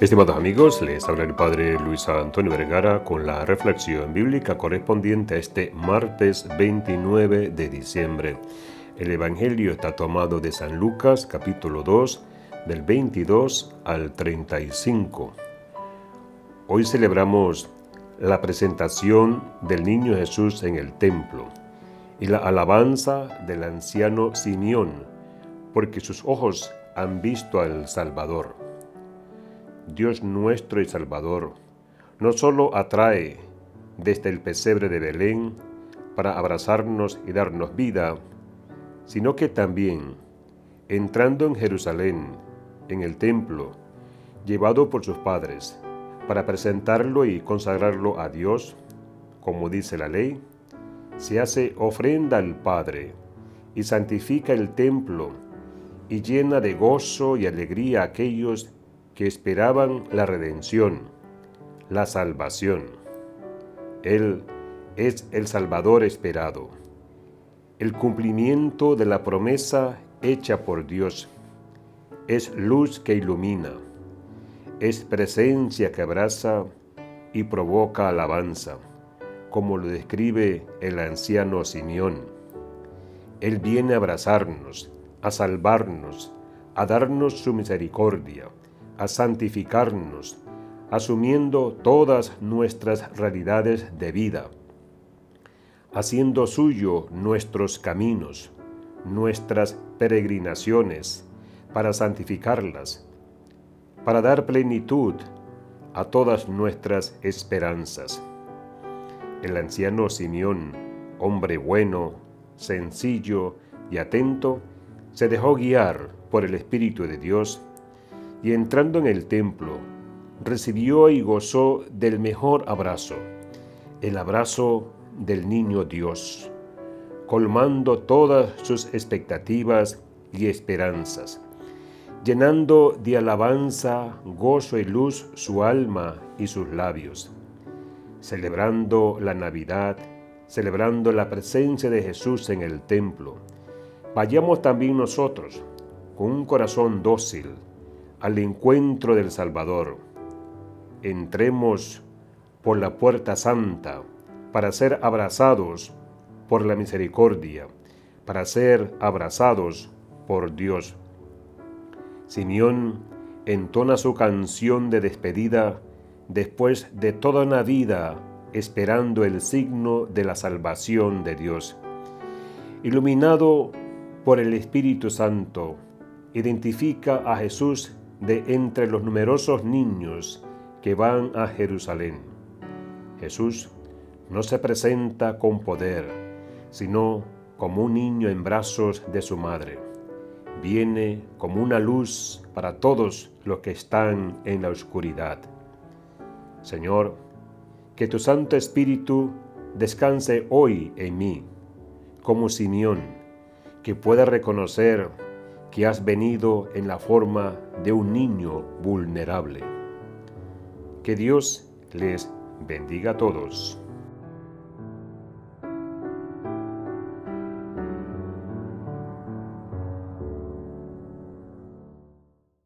Estimados amigos, les habla el Padre Luis Antonio Vergara con la reflexión bíblica correspondiente a este martes 29 de diciembre. El Evangelio está tomado de San Lucas capítulo 2 del 22 al 35. Hoy celebramos la presentación del niño Jesús en el templo y la alabanza del anciano Simeón, porque sus ojos han visto al Salvador. Dios nuestro y Salvador, no solo atrae desde el pesebre de Belén para abrazarnos y darnos vida, sino que también, entrando en Jerusalén, en el templo, llevado por sus padres, para presentarlo y consagrarlo a Dios, como dice la ley, se hace ofrenda al Padre y santifica el templo y llena de gozo y alegría a aquellos que esperaban la redención, la salvación. Él es el Salvador esperado, el cumplimiento de la promesa hecha por Dios. Es luz que ilumina, es presencia que abraza y provoca alabanza, como lo describe el anciano Simeón. Él viene a abrazarnos, a salvarnos, a darnos su misericordia, a santificarnos, asumiendo todas nuestras realidades de vida, haciendo suyo nuestros caminos, nuestras peregrinaciones, para santificarlas, para dar plenitud a todas nuestras esperanzas. El anciano Simeón, hombre bueno, sencillo y atento, se dejó guiar por el Espíritu de Dios y entrando en el templo, recibió y gozó del mejor abrazo, el abrazo del niño Dios, colmando todas sus expectativas y esperanzas, llenando de alabanza, gozo y luz su alma y sus labios, celebrando la Navidad, celebrando la presencia de Jesús en el templo. Vayamos también nosotros con un corazón dócil, al encuentro del Salvador. Entremos por la puerta santa para ser abrazados por la misericordia, para ser abrazados por Dios. Simeón entona su canción de despedida después de toda una vida esperando el signo de la salvación de Dios. Iluminado por el Espíritu Santo, identifica a Jesús de entre los numerosos niños que van a Jerusalén. Jesús no se presenta con poder, sino como un niño en brazos de su madre. Viene como una luz para todos los que están en la oscuridad. Señor, que tu Santo Espíritu descanse hoy en mí, como Simeón, que pueda reconocer que has venido en la forma de un niño vulnerable. Que Dios les bendiga a todos.